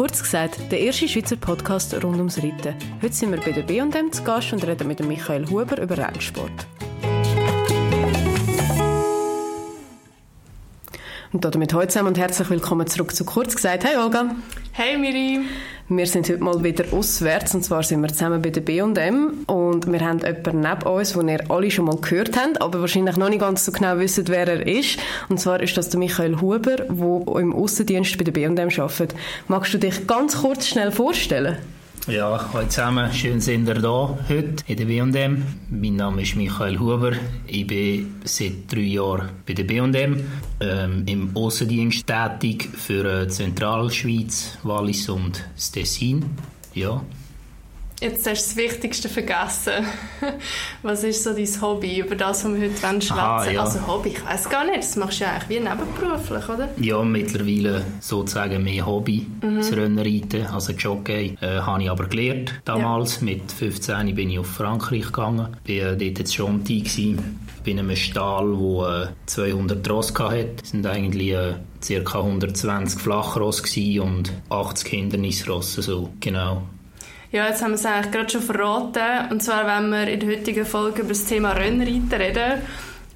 Kurz gesagt, der erste Schweizer Podcast rund ums Reiten. Heute sind wir bei der B&M zu Gast und reden mit Michael Huber über Rennsport. Und damit heute zusammen und herzlich willkommen zurück zu Kurz gesagt. Hey Olga. Hey Miri. Wir sind heute mal wieder auswärts und zwar sind wir zusammen bei der B&M und wir haben jemanden neben uns, den ihr alle schon mal gehört habt, aber wahrscheinlich noch nicht ganz so genau wisst, wer er ist. Und zwar ist das der Michael Huber, der im Außendienst bei der B&M arbeitet. Magst du dich ganz kurz schnell vorstellen? Ja, hallo zusammen, schön sind ihr da heute in der B&M. Mein Name ist Michael Huber, ich bin seit drei Jahren bei der B&M ähm, im Außendienst tätig für äh, Zentralschweiz, Wallis und das Tessin. Ja, Jetzt hast du das Wichtigste vergessen. Was ist so dein Hobby, über das, was wir heute schwätzen wollen? Ja. Also Hobby, ich weiß gar nicht, das machst du ja eigentlich wie nebenberuflich, oder? Ja, mittlerweile sozusagen mehr Hobby, mhm. das Rennreiten, also Jockey, äh, habe ich aber gelernt damals. Ja. Mit 15 bin ich auf Frankreich gegangen, bin äh, dort jetzt schon Team gewesen. bin in einem Stall, der äh, 200 Ross hatte. Das sind eigentlich äh, ca. 120 Flachross und 80 Hindernisrosse, so genau. Ja, jetzt haben wir es eigentlich gerade schon verraten. Und zwar, wenn wir in der heutigen Folge über das Thema Rennreiten reden.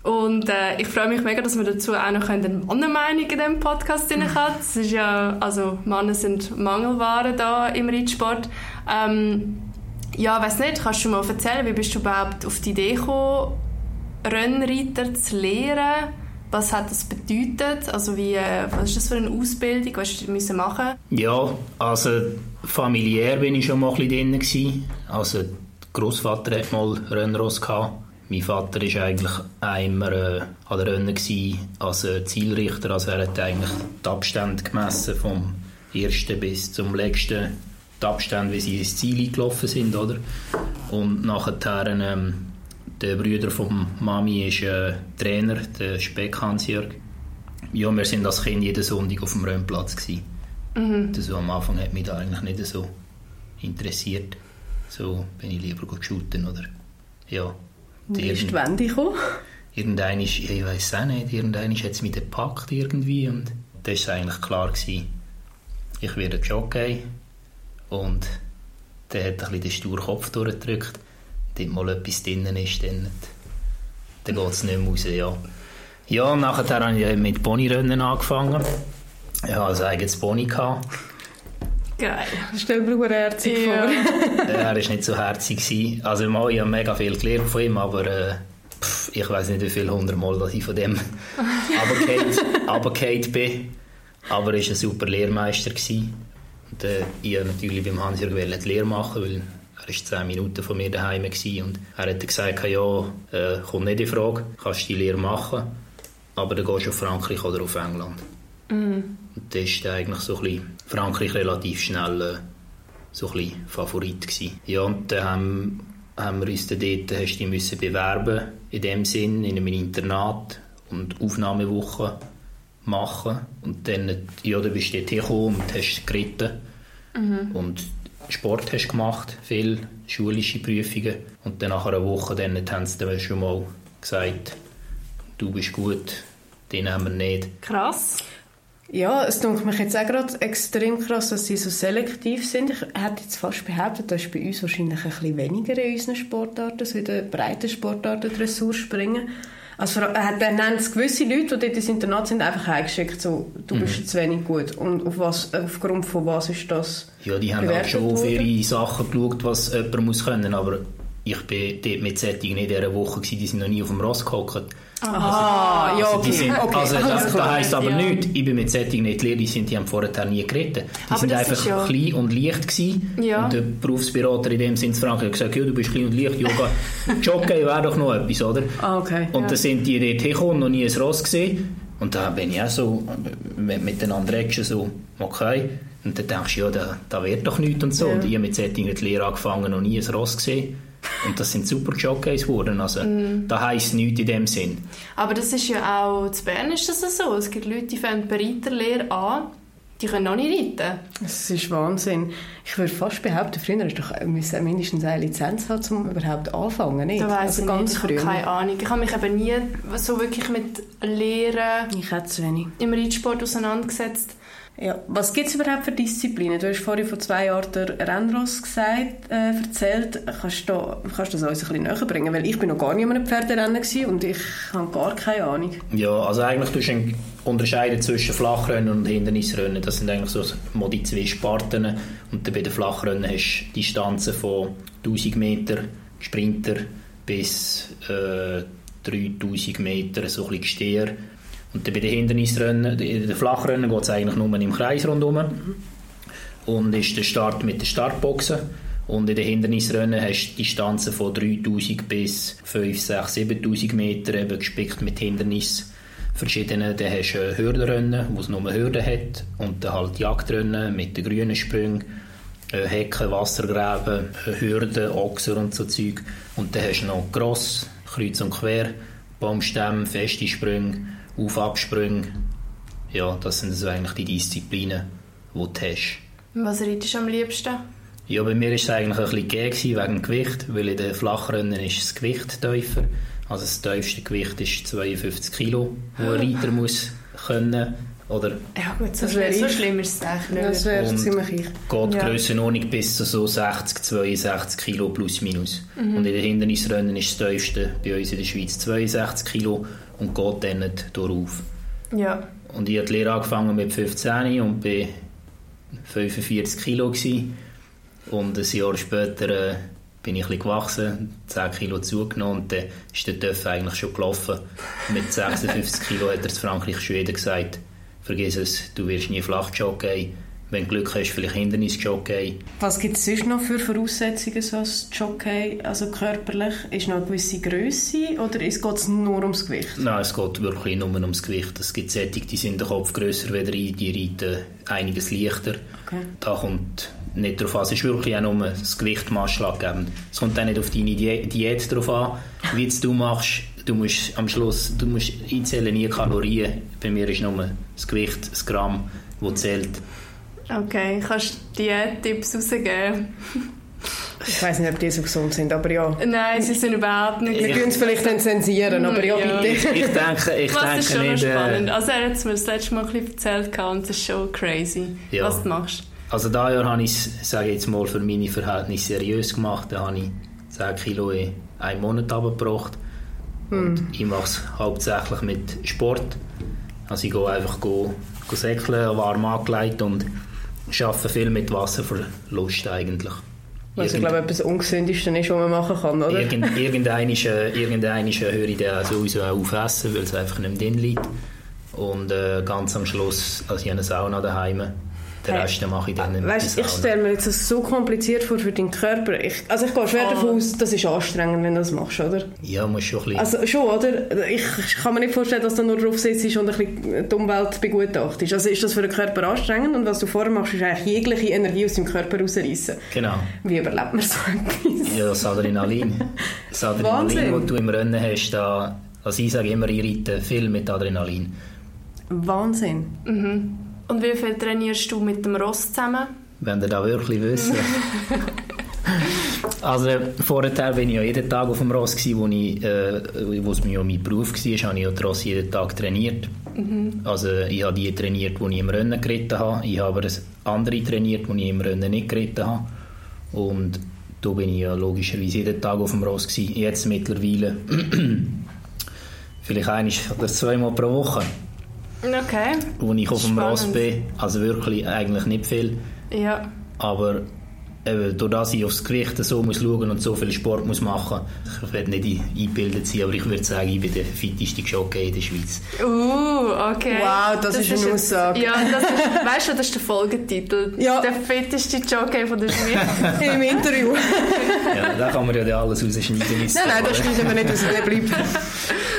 Und äh, ich freue mich mega, dass wir dazu auch noch eine Mannenmeinung in diesem Podcast drin haben. Es ist ja, also Männer sind Mangelware da im Reitsport. Ähm, ja, weiß nicht, kannst du mal erzählen, wie bist du überhaupt auf die Idee gekommen, Rennreiter zu lehren? Was hat das bedeutet? Also wie, äh, was ist das für eine Ausbildung? Was musst du machen? Ja, also familiär bin ich schon mal ein bisschen drin. Also der Großvater hat mal Rennross gehabt. Mein Vater war eigentlich einmal äh, an der Rennen als Zielrichter. Also er hat eigentlich die Abstände gemessen vom ersten bis zum letzten die Abstände, wie sie ins Ziel gelaufen sind, oder? Und nachher ähm, der Bruder von Mami ist äh, Trainer, der Speck Hans-Jörg. Ja, wir sind als Kind jeden Sonntag auf dem Rennplatz Mhm. Das am Anfang hat mich da eigentlich nicht so interessiert. So bin ich lieber shooten oder ja. Wie ist die Wende gekommen? Irgendein ist, ich weiß auch nicht, irgendein hat es mich gepackt irgendwie und da war es eigentlich klar gewesen, ich werde Jockey und der hat ein bisschen den sturen Kopf durchgedrückt dort mal etwas drin ist, dann, dann geht es nicht mehr raus, ja. Ja, nachher habe ich mit Ponyrennen angefangen. Ich hatte also eigenes Pony. Gehabt. Geil. Stell mir nur herzig ja. vor. er war nicht so herzig. Also mal, ich habe mega viel gelernt von ihm, aber äh, pff, ich weiß nicht, wie viele hundert Mal dass ich von dem runtergefallen bin. Aber er war ein super Lehrmeister. Und, äh, ich wollte natürlich beim Hans-Jörg die Lehre machen, weil er war zehn Minuten von mir daheim und er hat gesagt, ja, äh, kommt nicht in Frage, kannst die Lehre machen, aber dann gehst du auf Frankreich oder auf England. Mhm. Und das war eigentlich so ein bisschen Frankreich relativ schnell äh, so ein bisschen Favorit gewesen. Ja, und dann haben, haben wir uns dann dort hast du müssen bewerben, in dem Sinn, in einem Internat und Aufnahmewochen machen. Und dann, ja, dann bist du dort gekommen und hast geritten. Mhm. Und Sport hast gemacht, viel schulische Prüfungen und dann nach einer Woche dann haben sie dann schon mal gesagt, du bist gut, den nehmen wir nicht. Krass. Ja, es tut mich jetzt auch gerade extrem krass, dass sie so selektiv sind. Ich hätte jetzt fast behauptet, das ist bei uns wahrscheinlich ein bisschen weniger in unseren Sportarten, so in den breiten Sportarten Dressur springen. Also er nennt gewisse Leute, die dort ins Internat sind, einfach eingeschickt, so, du bist mhm. zu wenig gut. Und auf was, aufgrund von was ist das Ja, die haben halt schon auf ihre Sachen geschaut, was jemand muss können, aber ich bin dort mit Setting nicht in dieser Woche, gewesen, die sind noch nie auf dem Ross gehockt. Aha, also, ja, okay. Sind, okay. Also, das, das heisst aber ja. nichts, ich bin mit Setting nicht leer, die, sind, die haben vorher nie geredet. Die aber sind einfach ja. klein und leicht gewesen. Ja. Und der Berufsberater in dem Sinne Frank hat gesagt, ja, du bist klein und leicht, Yoga, Jockey wäre doch noch etwas, oder? Ah, okay. Und ja. dann sind die dort hingekommen, noch nie ein Ross gesehen. Und da bin ich auch so miteinander Action so, okay. Und dann denkst du, ja, da, da wird doch nichts und so. Ja. Und ich habe mit Setting die Lehre angefangen, noch nie ein Ross gesehen. Und das sind super Jockeys geworden. Also, mm. Das heisst nichts in dem Sinn. Aber das ist ja auch, zu Bern ist das so. Es gibt Leute, die fangen die Reiterlehre an, die können noch nicht reiten. Das ist Wahnsinn. Ich würde fast behaupten, früher hast du mindestens eine Lizenz haben, um überhaupt anfangen. Nicht? Da weiss also ganz nicht. Ich habe keine Ahnung. Ich habe mich eben nie so wirklich mit Lehren ich zu wenig. im Reitsport auseinandergesetzt. Ja, was gibt es überhaupt für Disziplinen? Du hast vorhin vor zwei der Rennross gesagt, äh, erzählt. Kannst du, kannst du das uns ein bisschen näher bringen? Weil ich bin noch gar nicht an einem Pferderennen und ich habe gar keine Ahnung. Ja, also eigentlich du unterscheiden zwischen Flachrennen und Hindernisrennen. Das sind eigentlich so die zwei Sparten. Und bei den Flachrennen hast du Distanzen von 1000 Meter Sprinter bis äh, 3000 Meter, so ein bisschen Gesteher und bei den Hindernisrennen, in den Flachrennen geht es eigentlich nur im Kreis rundherum. Und ist der Start mit den Startboxen. Und in den Hindernisrennen hast du Distanzen von 3000 bis 5, 6, 7000 Meter, eben gespickt mit Hindernissen. Verschiedene, dann hast du Hürdenrennen, wo es nur Hürden hat. Und dann halt Jagdrennen mit den grünen Sprüngen. Äh, Hecken, Wassergräben, äh, Hürden, Ochser und so Zeug. Und dann hast du noch Gross, Kreuz und Quer, Baumstämme, feste Sprünge auf-Absprünge. Ja, das sind so eigentlich die Disziplinen, die du hast. Was reitest du am liebsten? Ja, bei mir war es eigentlich ein bisschen gäh wegen dem Gewicht, weil in den Flachrennen ist das Gewicht tiefer. Also das tiefste Gewicht ist 52 Kilo, das ein Reiter muss können. Oder ja gut, so, schlimm, so schlimm ist es eigentlich nicht. Das wäre ziemlich ich. geht ja. Grössenordnung bis zu so 60, 62 Kilo plus minus. Mhm. Und in den Hindernisrennen ist das tiefste bei uns in der Schweiz 62 Kilo und geht dann nicht darauf. Ja. Und ich habe die Lehre angefangen mit 15 und bin 45 Kilo gewesen. Und ein Jahr später äh, bin ich ein gewachsen, 10 Kilo zugenommen und dann ist der Töff eigentlich schon gelaufen. Mit 56 Kilo hat er zu Frankreich schon jeder gesagt, vergiss es, du wirst nie flach joggen wenn du Glück hast, vielleicht Hindernisjockey. Was gibt es sonst noch für Voraussetzungen so als Jockey, also körperlich? Ist noch eine gewisse Größe oder geht es nur ums Gewicht? Nein, es geht wirklich nur ums Gewicht. Es gibt Sättig, die sind den Kopf grösser, weder die reiten einiges leichter. Okay. Da kommt nicht darauf an, es ist wirklich auch nur das Gewicht maßschlaggebend. Es kommt auch nicht auf deine Diät drauf an, wie du machst. Du musst am Schluss du musst einzählen nie Kalorien. Bei mir ist nur das Gewicht, das Gramm, das zählt. Okay, kannst du Diät-Tipps rausgeben? Ich weiß nicht, ob die so gesund sind, aber ja. Nein, sie sind überhaupt nicht. Wir können es vielleicht dann zensieren, aber ja, ja. bitte. Ich, denke, ich Was denke ist schon nicht... Äh, spannend. Also er hat es mir das letzte Mal ein bisschen erzählt und das ist schon crazy, ja. was du machst. Also dieses Jahr habe ich es, sage jetzt mal, für meine Verhältnisse seriös gemacht. Da habe ich 10 Kilo in einem Monat abgebracht. Und hm. ich mache es hauptsächlich mit Sport. Also ich gehe einfach go, go säckeln, warm angelegt und arbeite viel mit Wasserverlust eigentlich. Was ich glaube, etwas Ungesündeste ist, was man machen kann, oder? Irgend, irgendein höre ich dann sowieso auch aufessen, weil es einfach nicht drin liegt. Und äh, ganz am Schluss, also ich habe eine Sauna daheim, den Rest mache ich dann nicht weißt, Ich stelle mir jetzt das so kompliziert vor für deinen Körper. Ich, also ich gehe schwer davon ah. aus, das ist anstrengend, wenn du das machst, oder? Ja, muss schon ein bisschen. Also schon, oder? Ich kann mir nicht vorstellen, dass du nur drauf sitzt und ein bisschen die Umwelt begutachtest. Also ist das für den Körper anstrengend und was du vorher machst, ist eigentlich jegliche Energie aus dem Körper rausreißen. Genau. Wie überlebt man so etwas? Ja, das Adrenalin. Das Adrenalin, das du im Rennen hast, da, also ich sage immer, ich reite viel mit Adrenalin. Wahnsinn. Mhm. Und wie viel trainierst du mit dem Ross zusammen? Wenn ihr da wirklich wissen. also vorher war ich ja jeden Tag auf dem Ross, gewesen, wo, ich, äh, wo es mir mein Beruf war, habe ich ja den Ross jeden Tag trainiert. Mhm. Also ich habe die trainiert, die ich im Rennen geritten habe. Ich habe aber andere trainiert, die ich im Rennen nicht geritten habe. Und da bin ich ja logischerweise jeden Tag auf dem Ross gewesen. Jetzt mittlerweile vielleicht ein oder zweimal pro Woche. Okay. Wo ich auf dem Ross bin. Also wirklich eigentlich nicht viel. Ja. Aber eben, durch das ich aufs Gewicht so muss schauen und so viel Sport muss machen, ich werde nicht eingebildet sein, aber ich würde sagen, ich bin der fitteste Jockey in der Schweiz. Uh, okay. Wow, das, das ist eine Aussage. Ja, das ist, weißt du, das ist der Folgetitel. Ja. Der fitteste Jockey von der Schweiz. Im Interview. ja, da kann man ja alles rausschneiden. Nein, nein, das schneiden wir nicht raus, der bleibt.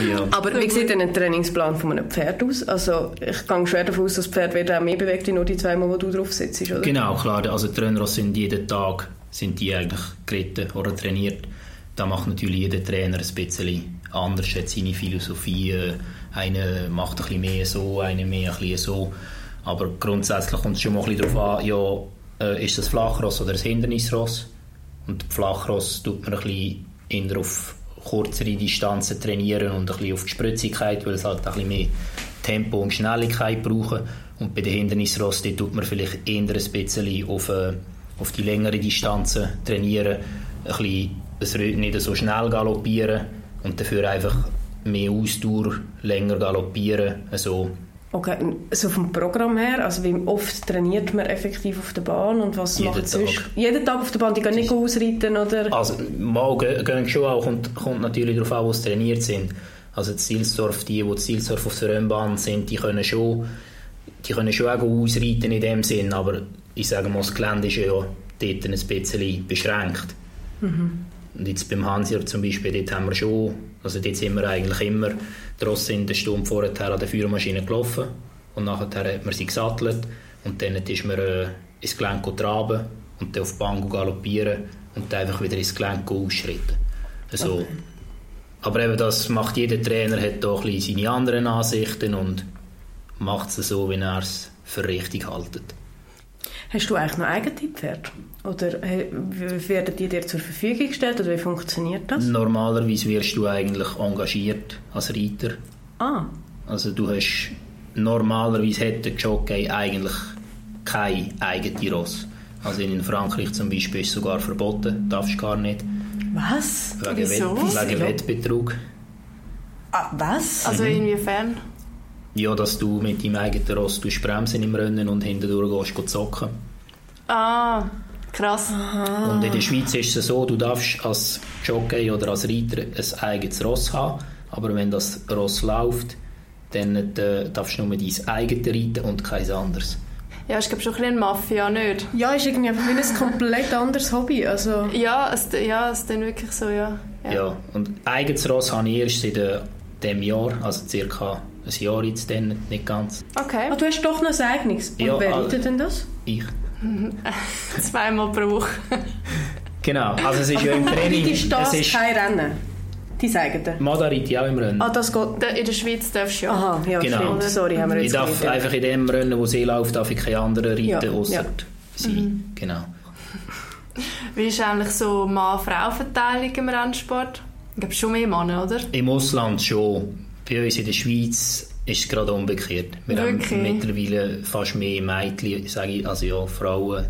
Ja. Aber wie sieht denn ein Trainingsplan von einem Pferd aus? Also ich gehe schwer davon aus, dass das Pferd wird auch mehr bewegt, nur die zweimal, wo du drauf sitzt, oder? Genau, klar. Also die Trainer sind jeden Tag sind die eigentlich geritten oder trainiert. Da macht natürlich jeder Trainer ein bisschen anders, hat seine Philosophie. Einer macht ein bisschen mehr so, einer mehr ein bisschen so. Aber grundsätzlich kommt es schon mal ein bisschen darauf an, ja, äh, ist das Flachross oder das Hindernisross? Und Flachross tut man ein bisschen eher auf kürzere Distanzen trainieren und ein bisschen auf die Spritzigkeit, weil es halt ein bisschen mehr Tempo und Schnelligkeit brauchen. Und bei den Hindernisrosten tut man vielleicht eher ein bisschen auf, äh, auf die längeren Distanzen trainieren, ein bisschen nicht so schnell galoppieren und dafür einfach mehr Ausdauer, länger galoppieren. Also, Okay, so vom Programm her, also wie oft trainiert man effektiv auf der Bahn und was Jeden macht sonst? Tag. Jeden Tag auf der Bahn, die gehen nicht ausreiten oder? Also, mal gehen schon auch, kommt, kommt natürlich darauf an, wo sie trainiert sind. Also, in Zielsdorf, die, die Zielsdorf auf der Rennbahn sind, die können schon, die können schon auch ausreiten in dem Sinn, aber ich sage mal, das Gelände ist ja dort ein bisschen beschränkt. Und jetzt beim Hansier zum Beispiel, dort haben wir schon, also dort sind wir eigentlich immer draussen in der Stunde vorher an der Führmaschine gelaufen und nachher hat man sie gesattelt und dann ist man äh, ins Gelenk traben und dann auf die Bahn galoppieren und dann einfach wieder ins Gelenk ausschreiten. Also, Aber eben das macht jeder Trainer, hat da ein bisschen seine anderen Ansichten und macht es so, wie er es für richtig haltet. Hast du eigentlich noch Eigentipppferd? Oder äh, werden die dir zur Verfügung gestellt oder wie funktioniert das? Normalerweise wirst du eigentlich engagiert als Reiter. Ah, Also du hast normalerweise hat der Jockey eigentlich kein eigenes Ross. Also in Frankreich zum Beispiel ist es sogar verboten, darfst du gar nicht. was? Wegen, Wieso? Wett, wegen Wettbetrug. Ah, was? Also inwiefern? Ja, dass du mit deinem eigenen Ross tust bremsen im Rennen und hintendurch gehst, gehst zocken. Ah, krass. Und in der Schweiz ist es so, du darfst als Jockey oder als Reiter ein eigenes Ross haben, aber wenn das Ross läuft, dann äh, darfst du nur dein eigenes reiten und kein anderes. Ja, ist glaube schon ein bisschen Mafia, nicht? Ja, ist irgendwie einfach ein komplett anderes Hobby. Also, Ja, es, ja, es ist dann wirklich so, ja. Ja. und eigenes Ross habe ich erst seit äh, diesem Jahr, also circa ein Jahr jetzt dann, nicht ganz. Okay, ah, du hast doch noch ein eigenes. Und Ja, wer also- reitet denn das? Ich. zweimal pro Woche. Genau, also es ist ja im Training, ist das es ist, kein Rennen? Dein eigenes? Mada reite ich auch im Rennen. Ah, das geht... In der Schweiz darfst du ja. Aha, ja, Genau. Sorry, haben wir ich jetzt darf geredet. einfach in dem Rennen, wo sie läuft, darf ich keine anderen reiten, Ja, außer ja. sie. Genau. Wie ist eigentlich so Mann-Frau-Verteilung im Rennsport? Ich glaube schon mehr Männer, oder? Im Ausland schon. Bei uns in der Schweiz ist es gerade umgekehrt. Wir Wirklich? haben mittlerweile fast mehr Mädchen, sage ich, also ja, Frauen,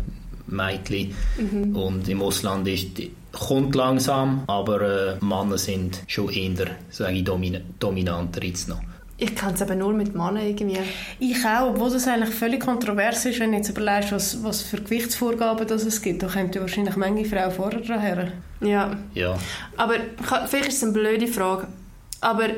Mädchen. Mhm. Und im Ausland ist, kommt langsam, aber äh, Männer sind schon eher, sage ich, domin dominanter jetzt noch. Ich kann es eben nur mit Männern irgendwie. Ich auch, obwohl das eigentlich völlig kontrovers ist, wenn du jetzt überlegst, was, was für Gewichtsvorgaben das es gibt. Da kommt ja wahrscheinlich manche Frau vorher dran her. Ja. Ja. Aber vielleicht ist es eine blöde Frage. Aber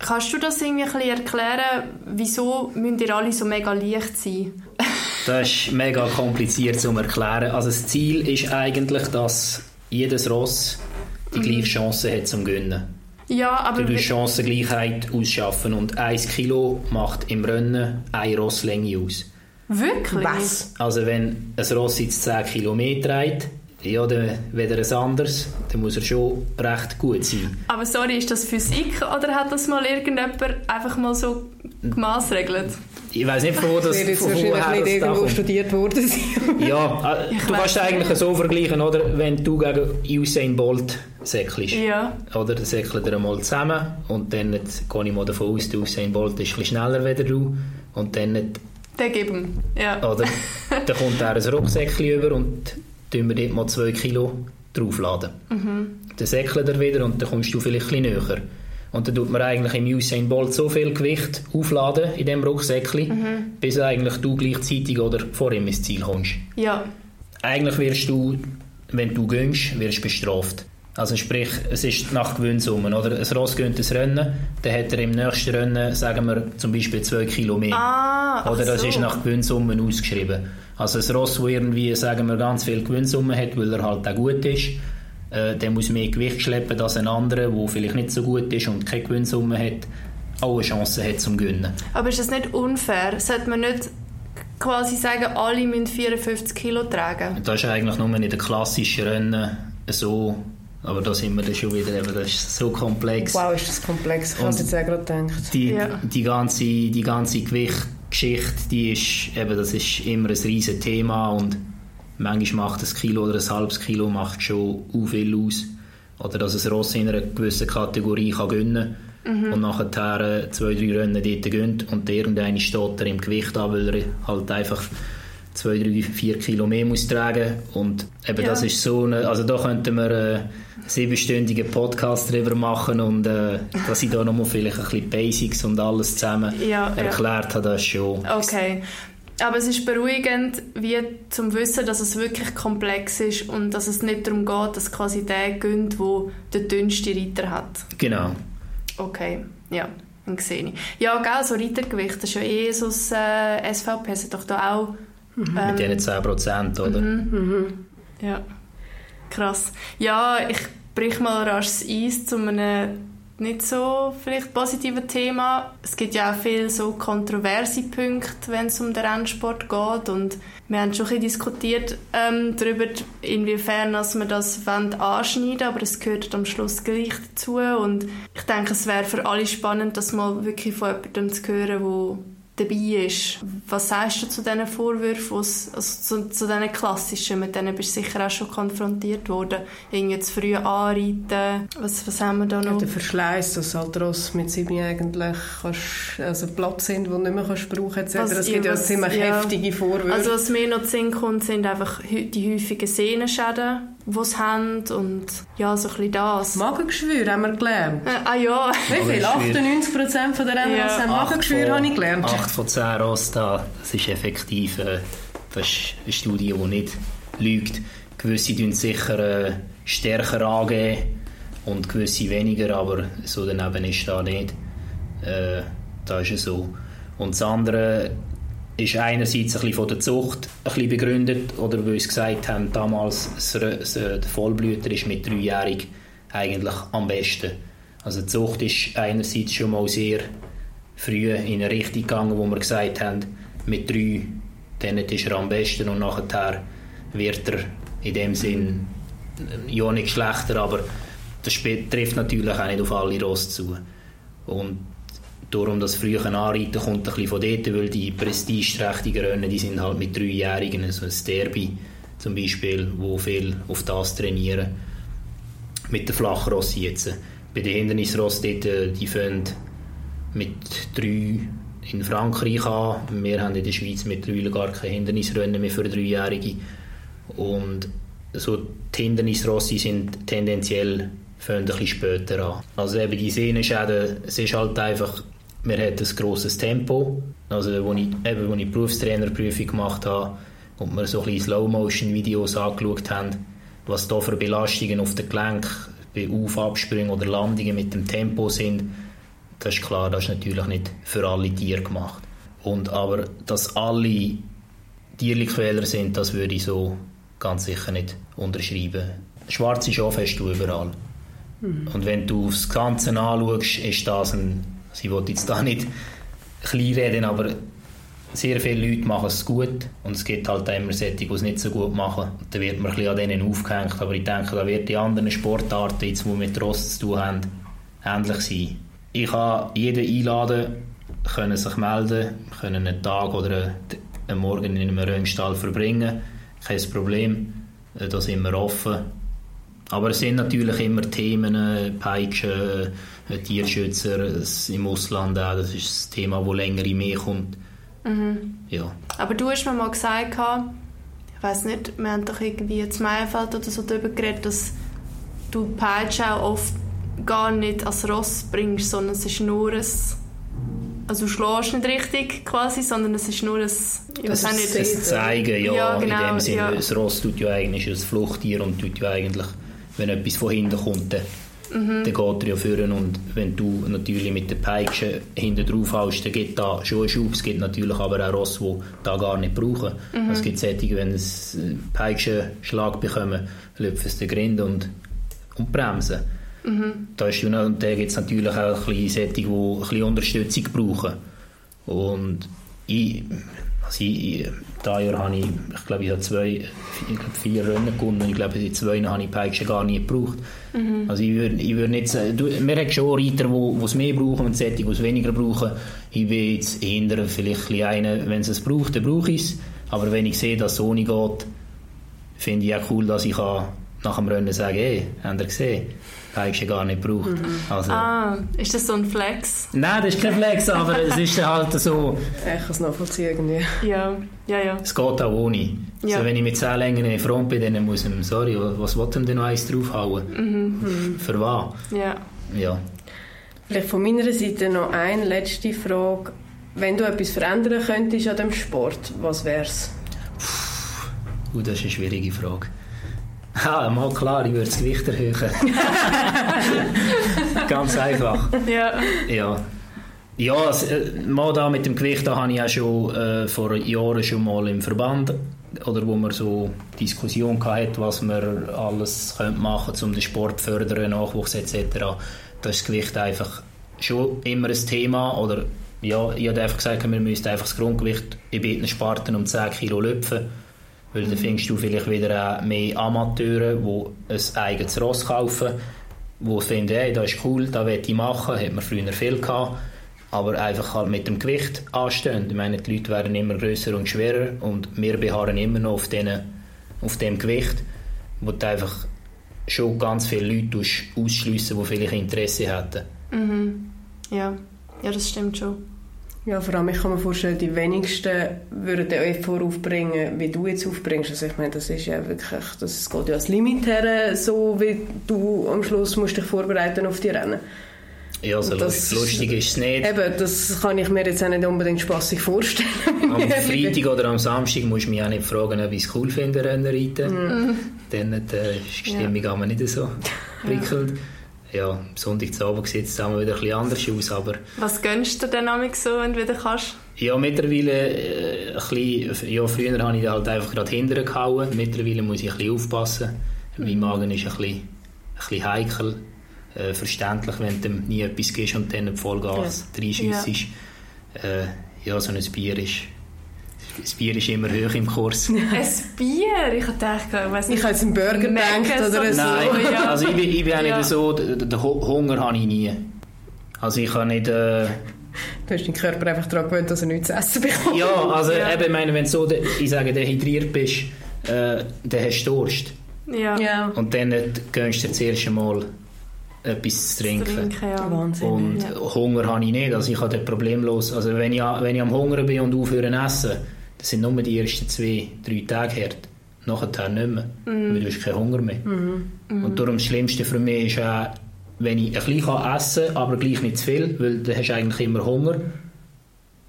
kannst du das irgendwie ein bisschen erklären, wieso müsst ihr alle so mega leicht sein? Das ist mega kompliziert zu erklären. Also das Ziel ist eigentlich, dass jedes Ross die gleiche Chance hat zum Gewinnen. Ja, aber... Du Chancengleichheit ausschaffen und 1 Kilo macht im Rennen eine Rosslänge aus. Wirklich? Was? Also wenn ein Ross jetzt 10 Kilometer trägt, ja, dann weder ein anderes, dann muss er schon recht gut sein. Aber sorry, ist das Physik oder hat das mal irgendjemand einfach mal so gemaßregelt? Ich weiß nicht, von wo das, wird jetzt von wahrscheinlich woher nicht das da irgendwo kommt. studiert worden. Ja, äh, Ich du kannst eigentlich so vergleichen, oder? Wenn du gegen Usain Bolt säckelst. Ja. Oder dann säckelt ihr einmal zusammen und dann jetzt gehe ich mal davon aus, der Usain Bolt ist ein bisschen schneller als du und dann, Den geben. Ja. oder, dann kommt er ein Rucksäckchen über und tun wir dort mal 2 Kilo draufladen. Dann säckelt er wieder und dann kommst du vielleicht ein bisschen näher. Und dann tut man eigentlich im Usain Bolt so viel Gewicht aufladen in dem Rucksäckchen, bis eigentlich du gleichzeitig oder vor ihm ins Ziel kommst. Ja. Eigentlich wirst du, wenn du gönnst, wirst bestraft. Also sprich, es ist nach Gewinnsummen, oder? Ein Ross gönnt ein Rennen, dann hat er im nächsten Rennen, sagen wir, zum Beispiel 2 Kilo mehr. Ah, oder das so. ist nach Gewinnsummen ausgeschrieben. Also ein Ross, das irgendwie, sagen wir, ganz viel Gewinnsummen hat, weil er halt auch gut ist, äh, der muss mehr Gewicht schleppen als ein anderer, der vielleicht nicht so gut ist und keine Gewinnsumme hat, auch eine Chance hat zum Gewinnen. Aber ist das nicht unfair? Sollte man nicht quasi sagen, alle müssen 54 Kilo tragen? Das ist eigentlich nur in den klassischen Rennen so, aber da sind wir dann schon wieder, eben, das ist so komplex. Wow, ist das komplex. Ich habe es jetzt auch gerade gedacht. Die, Ja. die ganze, die ganze Gewichtgeschichte, die ist, eben, das ist immer ein riesen Thema und manchmal macht ein Kilo oder ein halbes Kilo macht schon u viel aus. Oder dass ein Ross in einer gewissen Kategorie kann gewinnen mhm. und nachher äh, zwei, drei Rennen dort gehen und irgendeine steht er im Gewicht an, weil er halt einfach zwei, drei, vier Kilo mehr muss tragen und eben ja. das ist so eine, also da könnten wir äh, einen siebenstündigen Podcast drüber machen und äh, dass ich da nochmal vielleicht ein bisschen Basics und alles zusammen ja, erklärt ja. habe, das schon. Okay. Aber es ist beruhigend, wie zum Wissen, dass es wirklich komplex ist und dass es nicht darum geht, dass quasi der gönnt, der den dünnsten Reiter hat. Genau. Okay, ja, dann sehe ich. Ja, gell, so Reitergewicht, das ist ja eh so das äh, SVP, hat doch da auch... Mhm. Mit diesen 10 Prozent, oder? Mhm, mhm. Ja, krass. Ja, ich brich mal rasch das Eis zu einem nicht so vielleicht positive Thema. Es gibt ja auch viele so kontroverse Punkte, wenn es um den Rennsport geht und wir haben schon ein bisschen diskutiert ähm, darüber, inwiefern dass wir das anschneiden aber es gehört am Schluss gleich dazu und ich denke, es wäre für alle spannend, das mal wirklich von jemandem zu hören, der dabei ist. Was sagst du zu diesen Vorwürfen, also zu, zu diesen klassischen, mit denen bist du sicher auch schon konfrontiert worden? Irgendwie zu früh anreiten, was, was haben wir da noch? Ja, der Verschleiß, dass halt Ross mit sieben eigentlich kannst, also Platz sind, die du nicht mehr kannst brauchen kannst. Es gibt ja ziemlich ja, heftige Vorwürfe. Also was mir noch zu Sinn kommt, sind einfach die häufigen Sehnenschäden die sie haben und ja, so ein bisschen das. Magengeschwür haben wir gelernt. Äh, ah ja. Wie viel? 98% von der Rennen ja. haben Magengeschwür, habe ich gelernt. 8 von 10 Rosta, das ist effektiv äh, das ist eine Studie, die nicht lügt. Gewisse tun sicher äh, stärker angeben und gewisse weniger, aber so daneben ist da nicht. Äh, da ist es so. Und das andere ist einerseits ein bisschen von der Zucht ein bisschen begründet, oder weil sie gesagt haben, damals der Vollblüter ist mit dreijährig eigentlich am besten. Also die Zucht ist einerseits schon mal sehr früh in eine Richtung gegangen, wo wir gesagt haben, mit drei, dann ist er am besten und nachher wird er in dem Sinn ja nicht schlechter, aber das trifft natürlich auch nicht auf alle Ross zu. Und darum das frühe Anreiten kommt ein bisschen von dort, weil die prestigeträchtigen Rennen, die sind halt mit Dreijährigen, also ein Derby zum Beispiel, wo viel auf das trainieren. Mit der Flachross jetzt. Bei den Hindernisross dort, äh, die fangen mit drei in Frankreich an. Wir haben in der Schweiz mittlerweile gar keine Hindernisrennen mehr für Dreijährige. Und so die Hindernisrossi sind tendenziell fangen ein bisschen später an. Also eben die Sehnenschäden, es ist halt einfach wir hatten ein grosses Tempo. Also, als ich, eben, als ich die Berufstrainerprüfung gemacht habe und wir so ein Slow-Motion-Videos angeschaut haben, was da für Belastungen auf den Gelenk bei Auf-, Absprüngen oder Landungen mit dem Tempo sind, das ist klar, das ist natürlich nicht für alle Tiere gemacht. Und aber, dass alle Tierlichquäler sind, das würde ich so ganz sicher nicht unterschreiben. Schwarze Schafe hast du überall. Mhm. Und wenn du das Ganze anschaust, ist das ein Sie ich jetzt da nicht klein reden, aber sehr viele Leute machen es gut und es gibt halt immer solche, die es nicht so gut machen. Und dann wird man ein bisschen an denen aufgehängt, aber ich denke, da wird die anderen Sportarten, jetzt, die mit Rost zu tun haben, ähnlich sein. Ich kann jeden einladen, können sich melden, können einen Tag oder einen Morgen in einem Rennstall verbringen, kein Problem, da sind wir offen. Aber es sind natürlich immer Themen, Peitschen, Tierschützer im Ausland auch, das ist das Thema, das länger in mir kommt. Mhm. Ja. Aber du hast mir mal gesagt, ich weiß nicht, wir haben doch irgendwie in Meierfeld oder so darüber geredet, dass du Peitsche auch oft gar nicht als Ross bringst, sondern es ist nur ein also du schlägst nicht richtig quasi, sondern es ist nur ein, ich das weiß nicht, das Zeigen, ja, ja genau, in dem Sinne, ja. das Ross tut ja eigentlich ein Fluchttier und tut ja eigentlich, wenn etwas von hinten kommt, mhm. dann geht er ja führen und wenn du natürlich mit der Peitsche hinten drauf haust, dann gibt da schon einen Schub. Es gibt natürlich aber auch Ross, die da gar nicht brauchen. Mhm. Es gibt solche, wenn sie einen Peitschenschlag bekommen, löpfen sie den Grind und, und bremsen. Mhm. Da, ist, und da gibt es natürlich auch ein bisschen solche, die ein bisschen Unterstützung brauchen. Und ich, also ich, dieses Jahr habe ich, ich glaube, ich habe zwei, ich glaube, vier Rennen gewonnen. Ich glaube, die zwei habe ich Peitsche gar nicht gebraucht. Mhm. Also ich würde, ich würde nicht sagen, du, wir haben schon Reiter, die es mehr brauchen und solche, die es weniger brauchen. Ich bin jetzt eher vielleicht einen, wenn es es braucht, dann brauche ich es. Aber wenn ich sehe, dass es ohne geht, finde ich auch cool, dass ich kann nach dem Rennen sagen, hey, habt ihr gesehen? Eigentlich gar nicht gebraucht. Mhm. Also, ah, ist das so ein Flex? Nein, das ist kein Flex, aber es ist halt so... Ich kann es nachvollziehen irgendwie. Ja, ja, ja. Es geht auch ohne. Ja. Also wenn ich mit 10 Längen in Front bin, dann muss ich, sorry, was will ihm denn noch eins draufhauen? Mhm. Für was? Ja. ja. Vielleicht von meiner Seite noch eine letzte Frage. Wenn du etwas verändern könntest an dem Sport, was wäre es? Uh, das ist eine schwierige Frage. Ah, mal klar, ich würde das Gewicht erhöhen. Ganz einfach. Ja. Ja. Ja, also, mal da mit dem Gewicht, da habe ich auch schon äh, vor Jahren schon mal im Verband oder wo man so Diskussion hatte, was man alles könnte machen könnte, um den Sport zu fördern, Nachwuchs etc. Da ist das Gewicht einfach schon immer ein Thema oder ja, ich habe einfach gesagt, wir müssten einfach das Grundgewicht in beiden Sparten um 10 Kilo lüpfen weil dann findest du vielleicht wieder auch mehr Amateure, die ein eigenes Ross kaufen, die finden, hey, das ist cool, das will ich machen, hat man früher viel gehabt, aber einfach halt mit dem Gewicht anstehen. Ich meine, die Leute werden immer größer und schwerer und wir beharren immer noch auf, denen, auf dem Gewicht, wo du einfach schon ganz viele Leute ausschliessen, die vielleicht Interesse hätten. Mhm. Ja. ja, das stimmt schon. Ja, vor allem, ich kann mir vorstellen, die wenigsten würden den Effort aufbringen, wie du jetzt aufbringst. Also ich meine, das ist ja wirklich, das geht ja als Limit her, so wie du am Schluss musst dich vorbereiten auf die Rennen. Ja, so das, lustig ist es nicht. Eben, das kann ich mir jetzt auch nicht unbedingt spaßig vorstellen. Am Freitag oder am Samstag musst du mich auch nicht fragen, ob ich es cool finde, Rennen reiten. Mhm. Dann äh, ist die Stimmung ja. nicht so prickelnd. Ja ja, am Sonntagabend sieht es dann wieder ein bisschen anders aus. Aber Was gönnst du denn so, wenn du wieder kannst? Ja, mittlerweile äh, ein bisschen, ja, früher habe ich halt einfach gerade hinterher gehauen. Mittlerweile muss ich ein bisschen aufpassen. Mhm. Mein Magen ist ein bisschen, ein bisschen heikel. Äh, verständlich, wenn du nie etwas gibst und dann Vollgas ja. reinschiessest. Ja. Äh, ja, so ein Bier ist das Bier ist immer hoch im Kurs. ein Bier? Ich dachte, ich weiß nicht. Ich habe jetzt einen Burger gedacht oder so. Nein, ja. also ich bin, ich bin auch nicht so, den Hunger habe ich nie. Also ich kann nicht... Äh, Du hast deinen Körper einfach daran gewöhnt, dass er nichts zu essen bekommt. Ja, also ja. eben, meine, wenn du so, ich sage, dehydriert bist, äh, dann hast du Durst. Ja. ja. Und dann gönnst du dir zuerst einmal etwas zu trinken. trinken ja. Wahnsinn, und ja. Hunger habe ich nicht, also ich habe problemlos, also wenn ich, wenn ich am Hunger bin und aufhöre zu essen, das sind nur die ersten zwei, drei Tage hart. Nachher nicht mehr, mm. weil du hast keinen Hunger mehr. Mm. Mm. Und darum das Schlimmste für mich ist auch, wenn ich ein bisschen essen kann, aber gleich nicht zu viel, weil dann hast du eigentlich immer Hunger.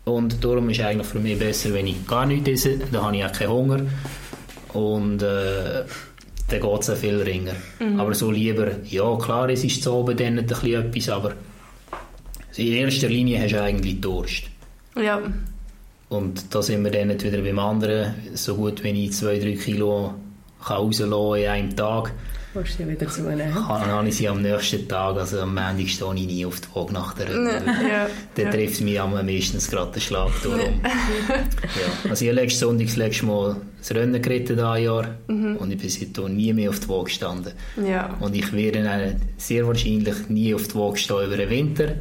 Und darum ist es eigentlich für mich besser, wenn ich gar nichts esse, dann habe ich auch keinen Hunger. Und äh, dann geht es auch viel ringer. Mhm. Aber so lieber, ja klar, es ist zu oben dann etwas, aber in erster Linie hast du eigentlich Durst. Ja. Und da sind wir dann nicht wieder beim anderen, so gut wenn ich zwei, drei Kilo rauslassen in einem Tag. Kannst du wieder zunehmen? Dann habe ich sie am nächsten Tag, also am Montag stehe ich nie auf die Waage nach der Rückkehr. Ja. Dann ja. trifft mich am meistens gerade der Schlag durch. ja. Also ich habe letzten Sonntag das letzte Mal das Rennen geritten Jahr mhm. und ich bin seitdem nie mehr auf die Waage gestanden. Ja. Und ich werde sehr wahrscheinlich nie auf die Waage stehen über den Winter.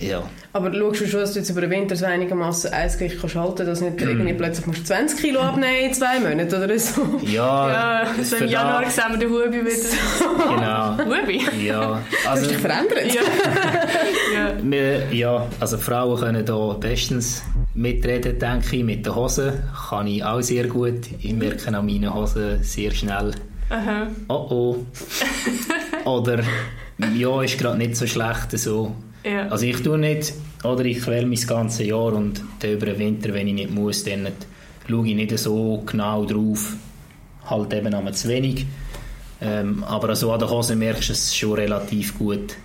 Ja. Aber schaust du schon, dass du jetzt über den Winter so einigermaßen Eisgewicht kannst halten, dass nicht mm. irgendwie plötzlich musst 20 Kilo abnehmen in zwei Monaten oder so? Ja. ja so im Januar sehen wir den Hubi wieder. genau. Hubi? Ja. Also, hast dich verändert? Ja. ja. Wir, ja, also Frauen können da bestens mitreden, denke ich. Mit den Hosen kann ich auch sehr gut. Ich merke an meinen Hosen sehr schnell, Aha. oh oh. oder ja, ist gerade nicht so schlecht so ja. Also ich tue nicht, oder ich quäle mein ganzes Jahr und dann über den Winter, wenn ich nicht muss, dann schaue ich nicht so genau drauf, halt eben einmal zu wenig. Ähm, aber also an der Hose merkst du es schon relativ gut,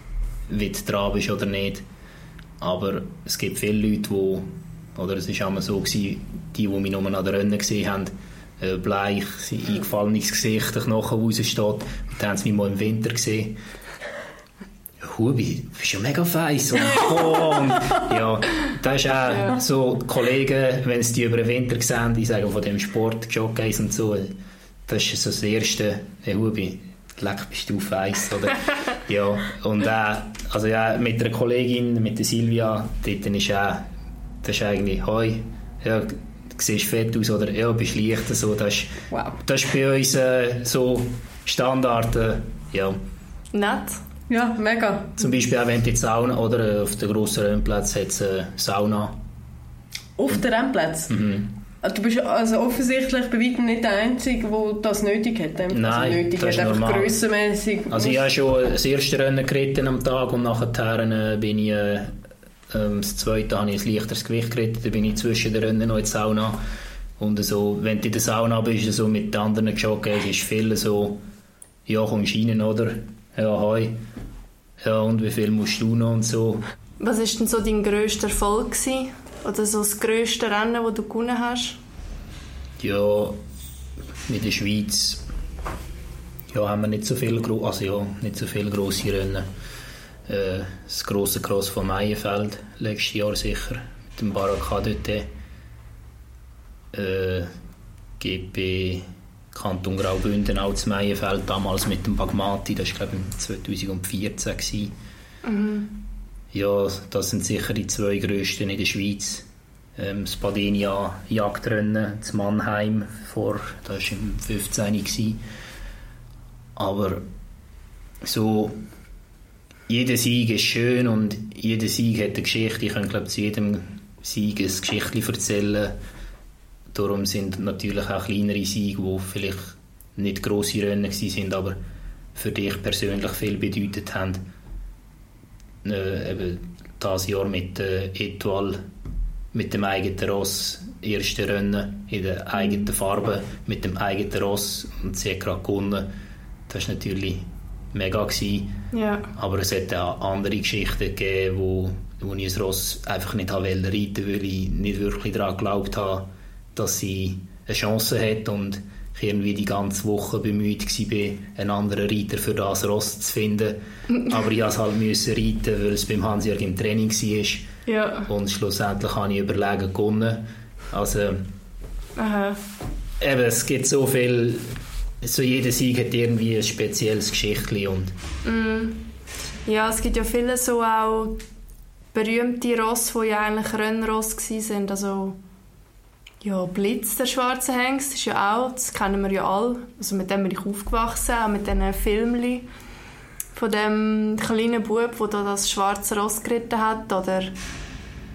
wie du dran bist oder nicht. Aber es gibt viele Leute, die, oder es war einmal so, gewesen, die, die mich nur an der Rennen gesehen haben, äh, bleich, eingefallenes Gesicht, der Knochen raussteht, und dann haben sie mich mal im Winter gesehen Hubi, du bist ja mega feiss. Und, und, ja, das ist auch ja. so, Kollegen, wenn sie die über den Winter sehen, die sagen von dem Sport, Jockeys und so, das ist so das Erste, hey Hubi, leck bist du feiss, oder? ja, und äh, also ja, mit einer Kollegin, mit der Silvia, dort ist auch, das ist eigentlich, hoi, ja, siehst fett aus oder ja, bist leicht. So, das, ist, Wow. das ist bei uns äh, so Standard. Äh, ja. Nett. Ja, mega. Zum Beispiel auch wenn die Sauna oder äh, auf den grossen Rennplatz hat es äh, Sauna. Auf den Rennplatz? Mhm. Also Du bist also offensichtlich bei weitem nicht der Einzige, der das nötig hat. Also Nein, nötig das ist hat, einfach normal. grössenmässig. Also ich habe schon das erste Rennen geritten am Tag und nachher äh, bin ich äh, ähm, das zweite habe ich ein leichteres Gewicht geritten, dann bin ich zwischen den Rennen noch in die Sauna und so, wenn du in der Sauna bist, so mit den anderen joggen, es ist viel so, ja kommst rein, oder? Ja, hoi. Ja, und wie viel musst du noch und so. Was war denn so dein grösster Erfolg? Gewesen? Oder so das grösste Rennen, das du gewonnen hast? Ja, in der Schweiz ja, haben wir nicht so viele, gro- also ja, nicht so viele grosse Rennen. Äh, das grosse Cross von Meienfeld letztes Jahr sicher mit dem Baraka dort. Äh, GP Kanton Graubünden auch zu Meienfeld damals mit dem Bagmati, das war glaube ich 2014. Gewesen. Ja, das sind sicher die zwei grössten in der Schweiz. Ähm, das Badenia Jagdrennen zu Mannheim vor, das war im 15. Gewesen. Aber so jeder Sieg ist schön und jeder Sieg hat eine Geschichte. Ich kann glaube zu jedem Sieg ein Geschichtchen erzählen. Darum sind natürlich auch kleinere Siege, die vielleicht nicht grosse Rennen sind, aber für dich persönlich viel bedeutet haben. Äh, eben das Jahr mit äh, Etoile, mit dem eigenen Ross, erste Rennen in der eigenen Farbe, mit dem eigenen Ross und sie hat gerade gewonnen. Das war natürlich mega. Gewesen. Ja. Aber es hat auch andere Geschichten gegeben, wo, wo ich das Ross einfach nicht reiten wollte, weil ich nicht wirklich daran geglaubt habe, dass sie eine Chance hat und ich irgendwie die ganze Woche bemüht war, einen anderen Reiter für das Ross zu finden. Aber ich musste halt müssen reiten, weil es beim Hansjörg im Training war. Ja. Und schlussendlich habe ich überlegen gewonnen. Also Aha. eben, es gibt so viel, so jeder Sieg hat irgendwie ein spezielles Geschichtchen und Ja, es gibt ja viele so auch berühmte Ross, die ja eigentlich Rennross waren. Also, ja, Blitz, der schwarze Hengst, ist ja auch, das kennen wir ja alle. Also mit dem bin ich aufgewachsen, auch mit diesen Filmchen von dem kleinen Bub, der da das schwarze Ross geritten hat. Oder,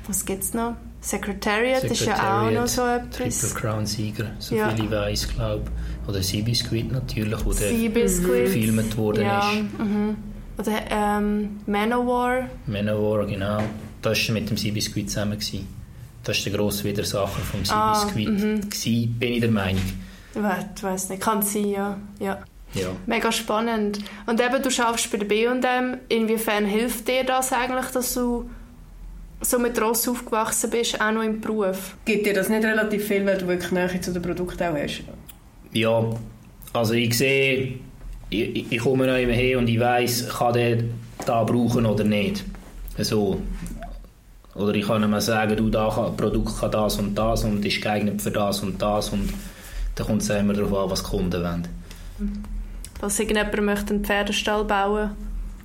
was gibt es noch? Secretariat, ist ja auch noch so Triple etwas. Crown Sieger, so Ja. viel ich weiß, glaube Oder Seabiscuit natürlich, wo der gefilmt worden Ja, ist. mhm. Oder ähm, Manowar. Manowar, genau. Das war mit dem Seabiscuit zusammen. Gewesen. Das war der grosse Widersacher vom Ah, Seabiscuit. mhm. Gewesen, bin ich der Meinung. Ich we- weiß nicht, kann sein, ja. ja. Ja. Mega spannend. Und eben, du schaffst bei der B&M. Inwiefern hilft dir das eigentlich, dass du so mit Ross aufgewachsen bist, auch noch im Beruf? Gibt dir das nicht relativ viel, weil du wirklich Nähe zu den Produkten auch hast? ja, also ich sehe, ich, ich komme noch immer her und ich weiss, kann der da brauchen oder nicht. So. Oder ich kann ihm sagen, du, da kann, Produkt kann das und das und ist geeignet für das und das und dann kommt es immer darauf an, was die Kunden wollen. Falls irgendjemand möchte einen Pferdestall bauen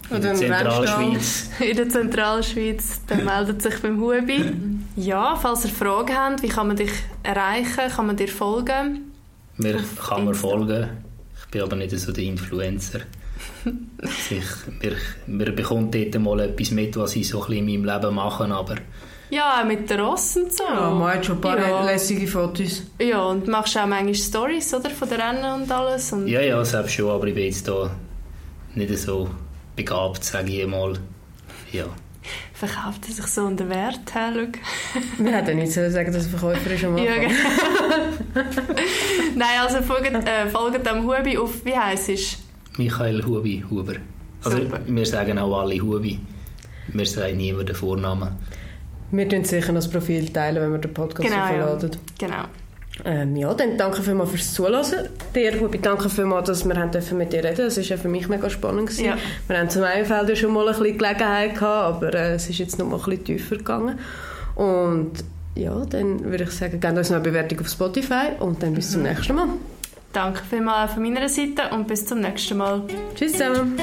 In Oder der einen Zentralschweiz. in der Zentralschweiz, dann meldet sich beim Hubi. Ja, falls ihr Fragen habt, wie kann man dich erreichen? Kann man dir folgen? Mir kann man folgen. Ich bin aber nicht so der Influencer. Ich, mir, mir bekommt dort mal etwas mit, was ich so ein bisschen in meinem Leben mache, aber Ja, mit den Ross und so. Ja, man hat schon ein paar Ja. lässige Fotos. Ja, und machst auch manchmal Stories oder, von den Rennen und alles. Und ja, ja, selbst schon, aber ich bin jetzt da nicht so begabt, sage ich mal. Ja. verkauft er sich so unter Wert. hä, schau. Wir hätten nicht sollen sagen, dass er Verkäufer ist am Ja, genau. Nein, also folgt, äh, folgt dem Hubi auf, wie heisst es? Michael Hubi, Huber. Also Super. wir sagen auch alle Hubi. Wir sagen niemand den Vornamen. Wir tun sicher das Profil teilen, wenn wir den Podcast Genau, ja. verladen. Genau. Ähm, ja, dann danke vielmals fürs Zuhören. Dir, Hubi, danke vielmals, dass wir haben dürfen mit dir reden Das war ja für mich mega spannend. Gewesen. Ja. Wir haben zum Einfeld ja schon mal ein bisschen Gelegenheit gehabt, aber äh, es ist jetzt noch mal ein bisschen tiefer gegangen. Und ja, dann würde ich sagen, gebt uns noch eine Bewertung auf Spotify und dann bis zum nächsten Mal. Danke vielmals von meiner Seite und bis zum nächsten Mal. Tschüss zusammen.